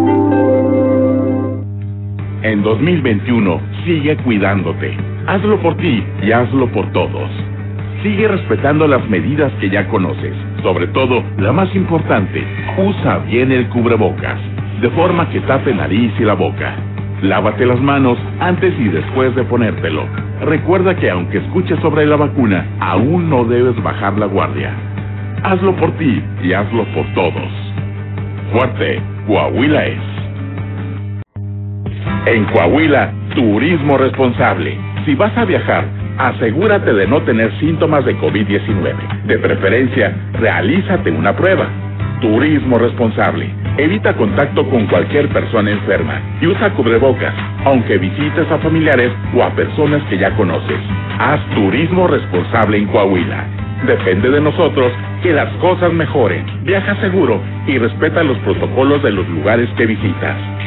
En 2021, sigue cuidándote. Hazlo por ti y hazlo por todos. Sigue respetando las medidas que ya conoces. Sobre todo, la más importante, usa bien el cubrebocas, de forma que tape nariz y la boca. Lávate las manos antes y después de ponértelo. Recuerda que aunque escuches sobre la vacuna, aún no debes bajar la guardia. Hazlo por ti y hazlo por todos. Fuerte, Coahuila es. En Coahuila, turismo responsable. Si vas a viajar, asegúrate de no tener síntomas de COVID-19. De preferencia, realízate una prueba. Turismo responsable. Evita contacto con cualquier persona enferma y usa cubrebocas, aunque visites a familiares o a personas que ya conoces. Haz turismo responsable en Coahuila. Depende de nosotros que las cosas mejoren. Viaja seguro y respeta los protocolos de los lugares que visitas.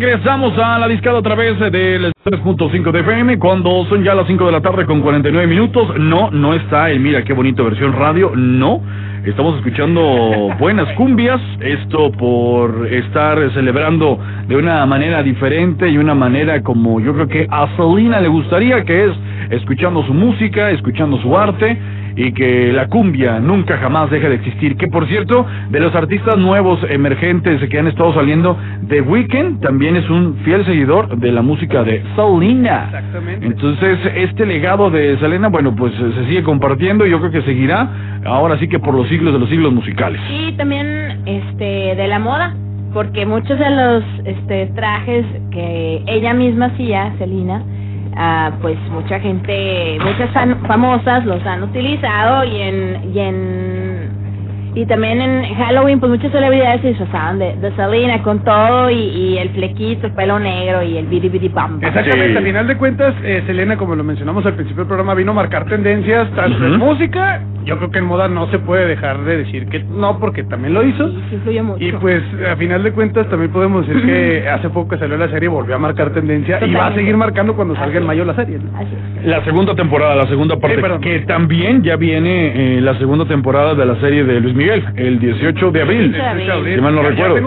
Regresamos a la discada a través del 3.5 de FM cuando son ya las 5 de la tarde con 49 minutos. No, no está el Mira qué bonito versión radio, no. Estamos escuchando buenas cumbias, esto por estar celebrando de una manera diferente y una manera como yo creo que a Selena le gustaría, que es escuchando su música, escuchando su arte y que la cumbia nunca jamás deje de existir. Que por cierto, de los artistas nuevos emergentes que han estado saliendo, The Weeknd también es un fiel seguidor de la música de Selena. Exactamente. Entonces, este legado de Selena, bueno, pues eh, se sigue compartiendo y yo creo que seguirá ahora sí que por los siglos de los siglos musicales. Y también este de la moda, porque muchos de los este trajes que ella misma hacía, Celina, ah, pues mucha gente, muchas famosas los han utilizado y en y en y también en Halloween pues muchas celebridades se disfrazaban de, de Selena con todo y, y el flequito, el pelo negro y el bidi bidi bam. bam. Exactamente, al final de cuentas, eh, Selena, como lo mencionamos al principio del programa, vino a marcar tendencias tanto en música, yo creo que en moda no se puede dejar de decir que no, porque también lo hizo. Sí, influyó mucho. Y pues, a final de cuentas, también podemos decir que hace poco que salió la serie, volvió a marcar tendencia y va a Totalmente. seguir marcando cuando salga en mayo la serie. ¿no? Así es. La segunda temporada, la segunda parte, Sí, perdón. que también ya viene eh, la segunda temporada de la serie de Luis Miguel, el 18 de abril, 18 de abril. si mal no recuerdo.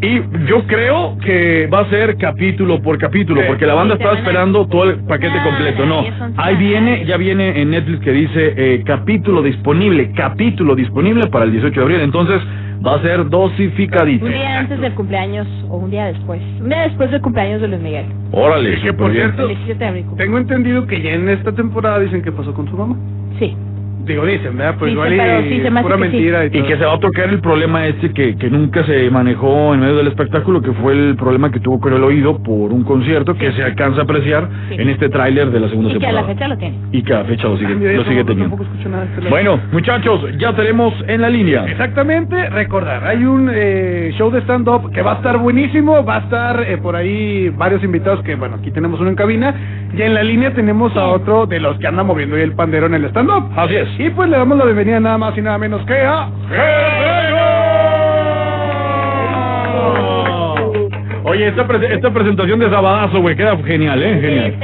Y yo creo que va a ser capítulo por capítulo, porque la banda estaba esperando todo el paquete No, completo. No, ahí viene, ya viene en Netflix que dice eh, capítulo disponible, capítulo disponible para el 18 de abril. Entonces va a ser dosificadito. Un día antes del cumpleaños o un día después. Un día después del cumpleaños de Luis Miguel. Órale, Que por cierto, El 17 de abril. tengo entendido que ya en esta temporada dicen que pasó con su mamá. Sí. Digo, dicen, ¿verdad? Pues Dicen, igual y pero sí, se me hace pura que sí. mentira y Y que se va a tocar el problema este que, que nunca se manejó en medio del espectáculo, que fue el problema que tuvo con el oído por un concierto que se alcanza a apreciar Sí. en este tráiler de la segunda Y que a temporada. la fecha lo tiene. Y que a la fecha lo sigue, lo sigue teniendo. este. Bueno, muchachos, ya tenemos en la línea. Exactamente, recordar, hay un eh, show de stand-up que va a estar buenísimo, va a estar eh, por ahí varios invitados que, bueno, aquí tenemos uno en cabina, y en la línea tenemos a otro de los que anda moviendo ahí el pandero en el stand-up. Así es. Y pues le damos la bienvenida nada más y nada menos que a... Oye, esta, pre- esta presentación de Sabadazo, güey, queda genial, ¿eh? Genial.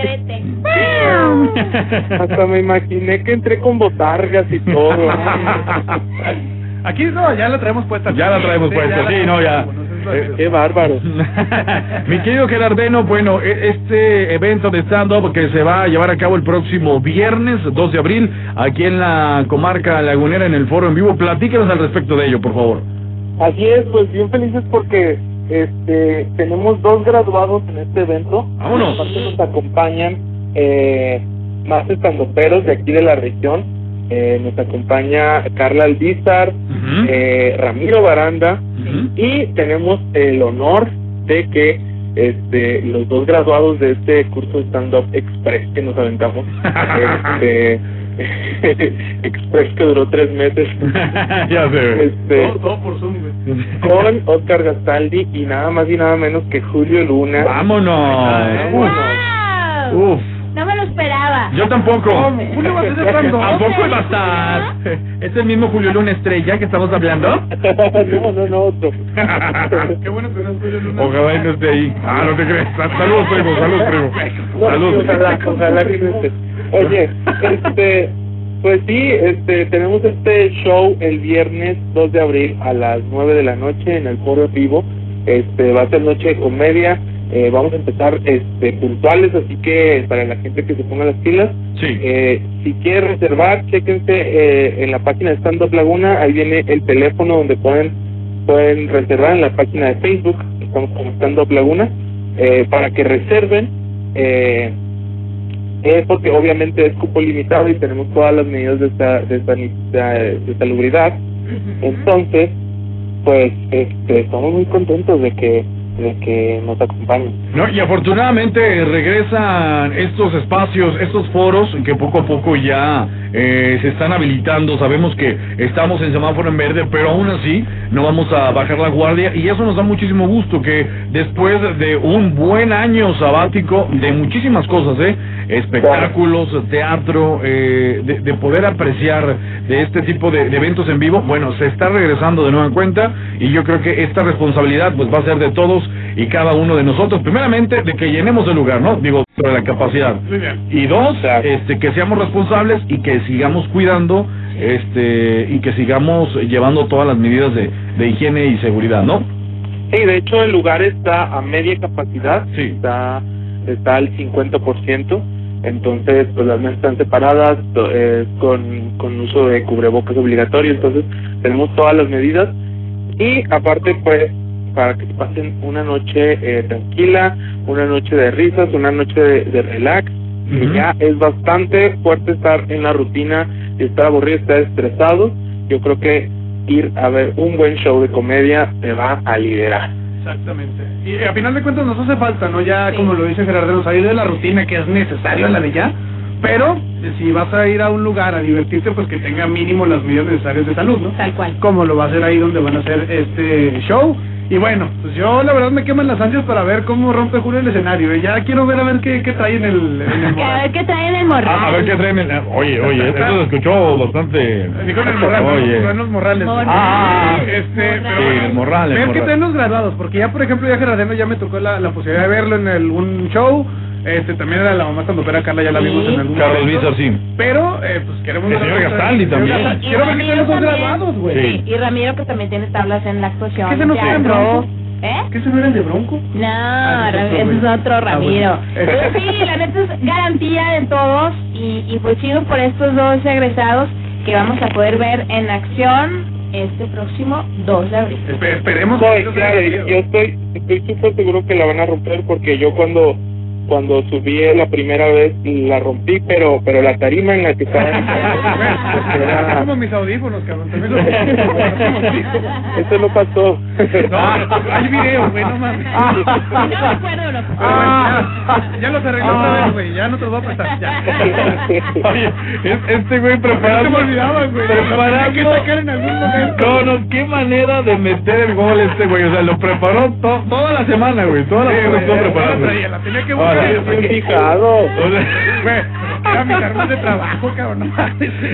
Hasta me imaginé que entré con botargas y todo. Aquí no, ya la traemos puesta. Ya la traemos puesta, la sí, no, ya. Qué bárbaro. Mi querido Gerardeno, bueno, e- este evento de stand-up que se va a llevar a cabo el próximo viernes 2 de abril aquí en la comarca lagunera en el foro en vivo, platícanos al respecto de ello, por favor. Así es, pues bien felices porque este tenemos dos graduados en este evento. Vámonos. Aparte nos acompañan eh, más estandoperos de aquí de la región. Eh, nos acompaña Carla Albizar, eh, Ramiro Baranda y tenemos el honor de que este los dos graduados de este curso de stand-up express que nos aventamos este express que duró tres meses ya sé. este Todo, todo por Zoom, con Oscar Gastaldi y nada más y nada menos que Julio Luna Vámonos. ¡Wow! Uf. No me lo esperaba. Yo tampoco. Julio va a ser de stand-up. ¿A poco va a estar? ¿Es el mismo Julio Luna Estrella que estamos hablando? no, no, no, otro. Qué bueno que no es Julio Luna. Ojalá y no esté ahí. Ah, no te crees. Sa- Saludos, primo, saludos, primo. Saludos. Ojalá, ojalá que no esté. Oye, este, pues sí, este, tenemos este show el viernes 2 de abril a las 9 de la noche en el Foro Vivo. Este, va a ser noche de comedia. Eh, vamos a empezar este, puntuales, así que para la gente que se ponga las pilas. Sí. Eh, si quiere reservar, chéquense eh, en la página de Stand Up Laguna, ahí viene el teléfono donde pueden pueden reservar en la página de Facebook, estamos como Stand Up Laguna, eh, para que reserven, eh, eh, porque obviamente es cupo limitado y tenemos todas las medidas de, esta, de, de, de salubridad. Entonces, pues este, estamos muy contentos de que de que nos acompañen. No, y afortunadamente regresan estos espacios, estos foros que poco a poco ya eh, se están habilitando. Sabemos que estamos en semáforo en verde, pero aún así no vamos a bajar la guardia y eso nos da muchísimo gusto que después de un buen año sabático de muchísimas cosas, ¿eh? espectáculos, teatro, eh, de, de poder apreciar de este tipo de, de eventos en vivo, bueno, se está regresando de nueva cuenta y yo creo que esta responsabilidad pues va a ser de todos y cada uno de nosotros. Primeramente, de que llenemos el lugar, ¿no? Digo, de la capacidad. Muy bien. Y dos, este, que seamos responsables y que sigamos cuidando, este, y que sigamos llevando todas las medidas de, de higiene y seguridad, ¿no? Sí, de hecho el lugar está a media capacidad, está está al 50%, entonces pues las mesas están separadas eh, con, con uso de cubrebocas obligatorio, entonces tenemos todas las medidas y aparte pues para que pasen una noche eh, tranquila, una noche de risas, una noche de, de relax, que ya es bastante fuerte estar en la rutina y estar aburrido, estar estresado, yo creo que ir a ver un buen show de comedia te va a liderar. Exactamente. Y eh, a final de cuentas nos hace falta, ¿no? Ya, como lo dice Gerardo, salir de la rutina que es necesario, la de ya. Pero eh, si vas a ir a un lugar a divertirte, pues que tenga mínimo las medidas necesarias de salud, ¿no? Tal cual. Como lo va a hacer ahí donde van a hacer este show. Y bueno, pues yo la verdad me queman las ansias para ver cómo rompe Julio el escenario. Y ya quiero ver a ver qué, qué trae en el, en el A ver qué traen el morral. A, a ver qué traen. el- oye, oye, eso se escuchó bastante. Dijo en el morral, Oye. no en los morrales. Morral. Ah, este, pero Sí, el morral, el Ver qué morral. traen los graduados, porque ya, por ejemplo, ya Gerardeno ya me tocó la, la posibilidad de verlo en el, un show. Este, también era la mamá cuando Carla, ya la vimos en algún Carlos momento. Vizar, sí. Pero, eh, pues queremos El señor Gastaldi también. Quiero ver que traen Ramiro los dos también. graduados, güey. Sí, y Ramiro que también tiene tablas en la actuación. ¿Qué se nos teatro. ¿Eh? ¿Qué se no era el de Bronco? No, Ah, ese es otro, ese es güey. otro Ah, Ramiro. bueno. Pero sí, la neta es garantía de todos y, y pues chido por estos dos egresados que vamos a poder ver en acción este próximo 2 de abril. Espe- esperemos No, claro, y yo estoy estoy súper seguro que la van a romper porque yo cuando cuando subí la primera vez la rompí, pero pero la tarima en la que estaba Es como mis audífonos, cabrón. También los- eso no pasó. No, hay video, güey, no mames. No me acuerdo, loco. Ah, ya, ya los arreglé otra vez, güey. Ya no te los voy a prestar. Ya. Oye, es- este güey preparando. Se me olvidaba, güey. Preparando. Que sacar en algún momento. No, no, qué manera de meter el gol este güey. O sea, lo preparó to- toda la semana, güey. Toda la Sí, semana güey, estuvo ya preparando. la traía, la tenía que Ahora. Bien fijado. o sea, Güey, era mis armas de trabajo, cabrón.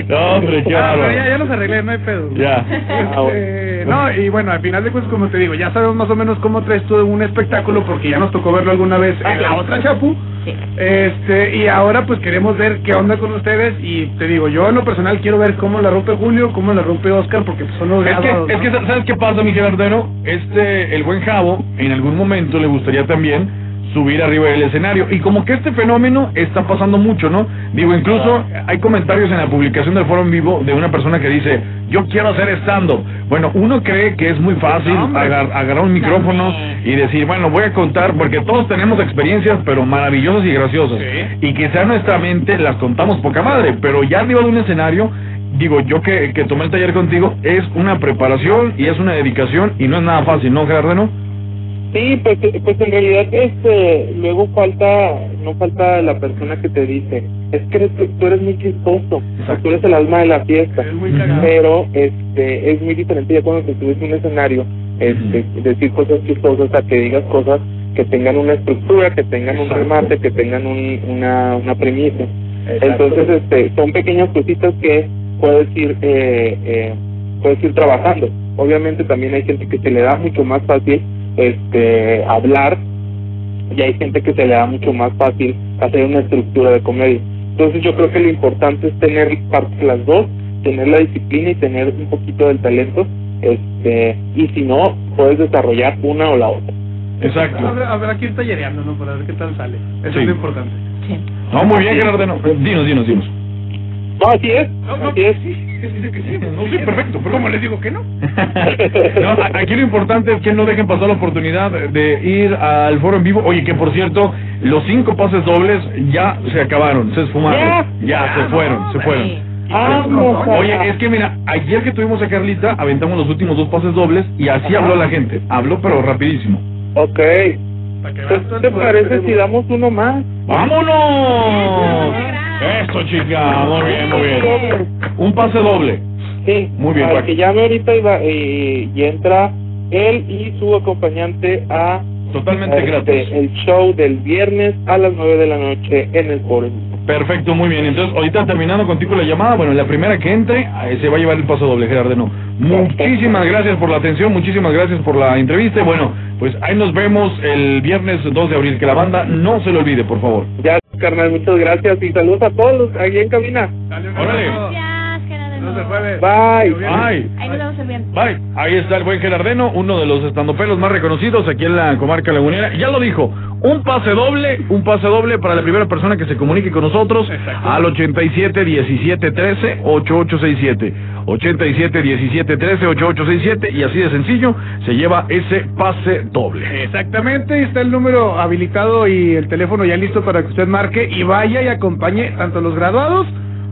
No, hombre, qué Ah, ya, ya los arreglé, no hay pedo. Ya. Este, no, y bueno, al final de cuentas, como te digo, ya sabemos más o menos cómo traes tú un espectáculo porque ya nos tocó verlo alguna vez en la otra Chapu. Sí. Este, y ahora pues queremos ver qué onda con ustedes y te digo, yo en lo personal quiero ver cómo la rompe Julio, cómo la rompe Oscar, porque pues, son los Es que, es ¿no? que, ¿sabes qué pasa, mi Gerardero? Este, el buen Javo, en algún momento le gustaría también subir arriba del escenario. Y como que este fenómeno está pasando mucho, ¿no? Digo, incluso hay comentarios en la publicación del foro en vivo de una persona que dice, yo quiero hacer stand-up. Bueno, uno cree que es muy fácil agar- agarrar un micrófono y decir, bueno, voy a contar, porque todos tenemos experiencias, pero maravillosas y graciosas. Y quizá nuestra mente las contamos poca madre, pero ya arriba de un escenario digo, yo que, que tomé el taller contigo, es una preparación y es una dedicación y no es nada fácil, ¿no, Gerardeno? Sí, pues, eh, pues en realidad este luego falta no falta la persona que te dice es que eres, tú eres muy chistoso, tú eres el alma de la fiesta, pero este es muy diferente ya cuando te subes a un escenario este decir cosas chistosas a que digas cosas que tengan una estructura, que tengan un remate, que tengan un, una una premisa. Entonces este son pequeñas cositas que puedes ir eh, eh, puedes ir trabajando. Obviamente también hay gente que se le da mucho más fácil este hablar y hay gente que se le da mucho más fácil hacer una estructura de comedia. Entonces yo creo que lo importante es tener parte de las dos, tener la disciplina y tener un poquito del talento, este y si no puedes desarrollar una o la otra. Exacto. Habrá, habrá que ir tallereando, ¿no? Para ver qué tal sale. Eso Sí. es lo importante. No, muy bien, Gerardeno. Eh, Dinos, dinos, dinos. No, así es, así es. No, sí, perfecto, pero ¿cómo les digo que no? No, aquí lo importante es que no dejen pasar la oportunidad de ir al foro en vivo. Oye, que por cierto, los cinco pases dobles ya se acabaron, se esfumaron. Ya, se fueron, se fueron. Vamos, Oye, es que mira, ayer que tuvimos a Carlita, aventamos los últimos dos pases dobles y así habló la gente. Habló, pero rapidísimo. Ok. Pues, ¿Te parece si damos uno más? ¡Vámonos! Eso, chica. Muy bien, muy bien. Un pase doble. Sí. Muy bien, Para que llame ahorita y, va- y entra él y su acompañante a Totalmente este, gratis. el show del viernes a las 9 de la noche en el foro. Perfecto, muy bien. Entonces, ahorita terminando contigo la llamada, bueno, la primera que entre eh, se va a llevar el paso doble, Gerardeno. Muchísimas gracias por la atención, muchísimas gracias por la entrevista. y Bueno, pues ahí nos vemos el viernes 2 de abril. Que la banda no se lo olvide, por favor. Ya, carnal, muchas gracias y saludos a todos ahí en cabina. Órale. Bye. Bye. Ahí nos vemos el viernes. Bye. Ahí está el buen Gerardeno, uno de los estandopelos más reconocidos aquí en la comarca lagunera. Ya lo dijo, un pase doble, un pase doble para la primera persona que se comunique con nosotros al 87 17 13 8867. 87 17 13 8867 y así de sencillo se lleva ese pase doble. Exactamente, está el número habilitado y el teléfono ya listo para que usted marque y vaya y acompañe tanto a los graduados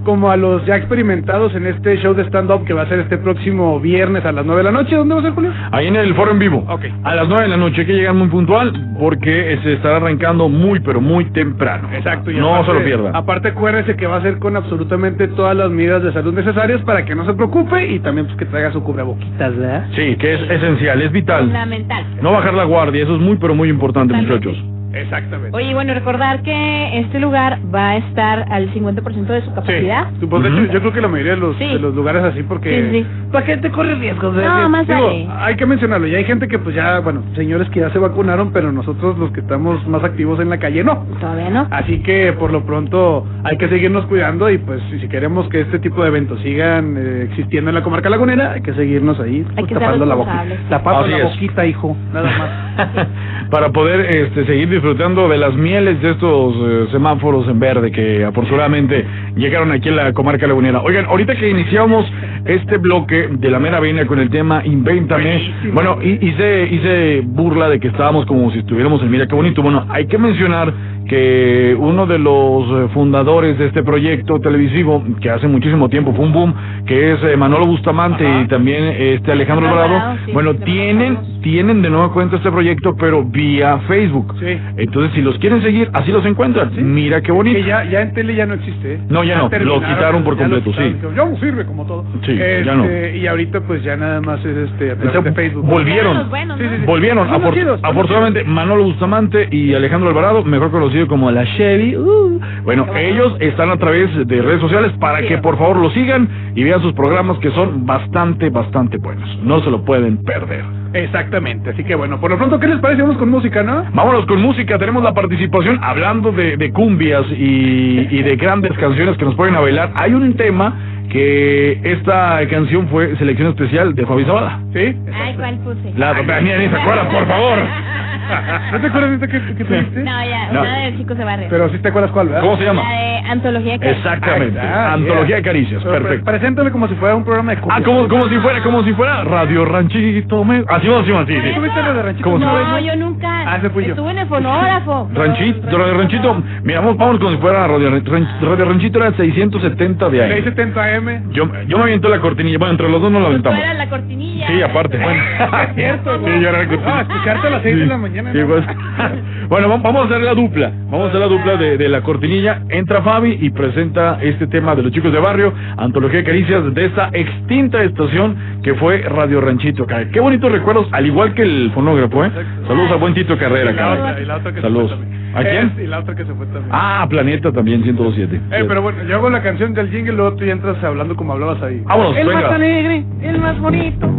como a los ya experimentados en este show de stand-up que va a ser este próximo viernes a las 9 de la noche. ¿Dónde va a ser, Julio? Ahí en el foro en vivo. A las 9 de la noche hay que llegar muy puntual porque se estará arrancando muy pero muy temprano. Exacto. y No aparte- se lo pierda. Aparte, acuérdese que va a ser con absolutamente todas las medidas de salud necesarias para que no se preocupe y también pues, que traiga su cubreboquitas, ¿verdad? Sí, que es esencial, es vital. Fundamental. No bajar la guardia, eso es muy pero muy importante, muchachos. Exactamente. Oye, bueno, recordar que este lugar va a estar al 50% de su capacidad. Sí, pues, de hecho, yo creo que la mayoría de los, Sí. de los lugares así porque Sí, sí. la gente corre riesgos. de- No, más digo, vale. hay que mencionarlo. Y hay gente que pues ya, bueno, señores que ya se vacunaron, pero nosotros los que estamos más activos en la calle no. Todavía no. Así que por lo pronto hay que seguirnos cuidando y pues si queremos que este tipo de eventos sigan eh, existiendo en la comarca lagunera, hay que seguirnos ahí pues, Hay que ser tapando la boquita. Tapando Así la es. boquita, hijo. Nada más. Para poder este, seguir disfrutando de las mieles de estos eh, semáforos en verde que afortunadamente llegaron aquí en la comarca lagunera. Oigan, ahorita que iniciamos este bloque de la mera vena con el tema Invéntame, bueno, hi- hice, hice burla de que estábamos como si estuviéramos en Mira qué bonito. Bueno, hay que mencionar que uno de los eh, fundadores de este proyecto televisivo, que hace muchísimo tiempo fue un boom, que es eh, Manolo Bustamante y también este Alejandro Alvarado, Alvarado, sí, bueno, tienen, tienen de nueva cuenta este proyecto, pero vía Facebook. Entonces, si los quieren seguir, así los encuentran. Mira qué bonito. Que ya, ya en tele ya no existe. ¿eh? No, ya no, lo quitaron por completo, quitaron, sí. Ya no sirve como todo. Sí, Este, ya no. Y ahorita pues ya nada más es este a través Este, de Facebook. volvieron, Sí, sí, sí. volvieron. Conocidos, afortunadamente, Manolo Bustamante y Alejandro Alvarado, mejor conocido como la Chevy. uh. Bueno, ellos están a través de redes sociales para que por favor lo sigan y vean sus programas que son bastante, bastante buenos. No se lo pueden perder. Exactamente, así que bueno, por lo pronto, ¿qué les parece? Vamos con música, ¿no? Vámonos con música, tenemos la participación hablando de, de cumbias y, y de grandes canciones que nos pueden a bailar. Hay un tema que esta canción fue selección especial de Fabi Zabala. ¿Sí? Ay, ¿cuál puse? La ni, ni se acuerdan, por favor. ¿No te acuerdas de esta que, que pediste? No, ya, No. una de chicos de barrio. Pero sí te acuerdas cuál, ¿verdad? ¿Cómo se llama? La de Antología de Caricias. Exactamente. Ahí está, Antología yeah. de caricias, Pero pre- perfecto. Preséntame como si fuera un programa de cumbia. Ah, como, como si fuera, como si fuera Radio Ranchito. Me... Así va, así va, sí, sí. ¿Tuviste lo de Ranchito? ¿Cómo se No, llama? yo nunca. Ah, ese fui yo. Estuve en el fonógrafo. Ranchito, Radio Ranchito. Mira, vamos, vamos como si fuera Radio, Ran- Radio Ranchito era 670 de ahí. 670 AM. Yo, yo me aviento la cortinilla. Bueno, entre los dos no la Tú aventamos. eras la cortinilla. Sí, aparte. Bueno, Es cierto, güey. Sí, yo era la cortinilla. Ah, escucharte a las 6 de la mañana. Pues. bueno, va- vamos a hacer la dupla. Vamos a hacer la dupla de, de la cortinilla. Entra Fabi y presenta este tema de los chicos de barrio, Antología de Caricias de esta extinta estación que fue Radio Ranchito. caray. Qué bonitos recuerdos, al igual que el fonógrafo, ¿eh? Saludos a buen Tito Carrera, caray. Saludos. ¿A quién? Es- y la otra que se fue también. Ah, Planeta también, 107. Eh, pero bueno, yo hago la canción del jingle y luego tú ya entras hablando como hablabas ahí. Vámonos, el venga. más alegre, el más bonito.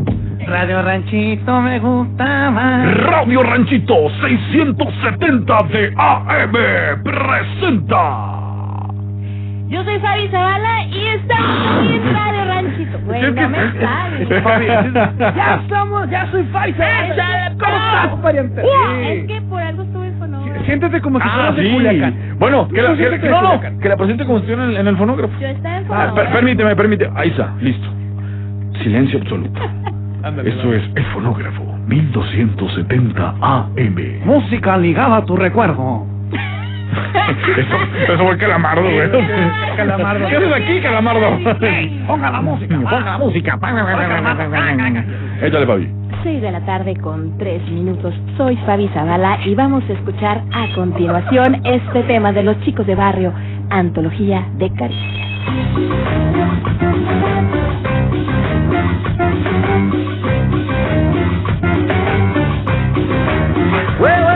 Radio Ranchito me gusta más. Radio Ranchito 670 de AM presenta. Yo soy Fabi Zavala y estamos aquí en Radio Ranchito. Güey, Es que- no me ya estamos, ya soy Fabi Zavala. ¡Échale, ¿Cómo estás, pariente? Es que por algo estuve Siéntete como si Ah, fueras de. Culiacán. Bueno, que la, que, no, no, que la presente como si estuviera en, el- en el fonógrafo. Yo estaba en Ah, per- permíteme, permíteme. Ahí está, listo. Silencio absoluto. Esto es el fonógrafo 1270 AM. Música ligada a tu recuerdo eso, eso fue calamardo, güey. Calamardo. ¿Qué haces aquí, calamardo? ponga la música, ponga la música. Échale, Fabi. 6 de la tarde con 3 minutos. Soy Fabi Zavala y vamos a escuchar a continuación este tema de los chicos de barrio, Antología de Caricia. Well,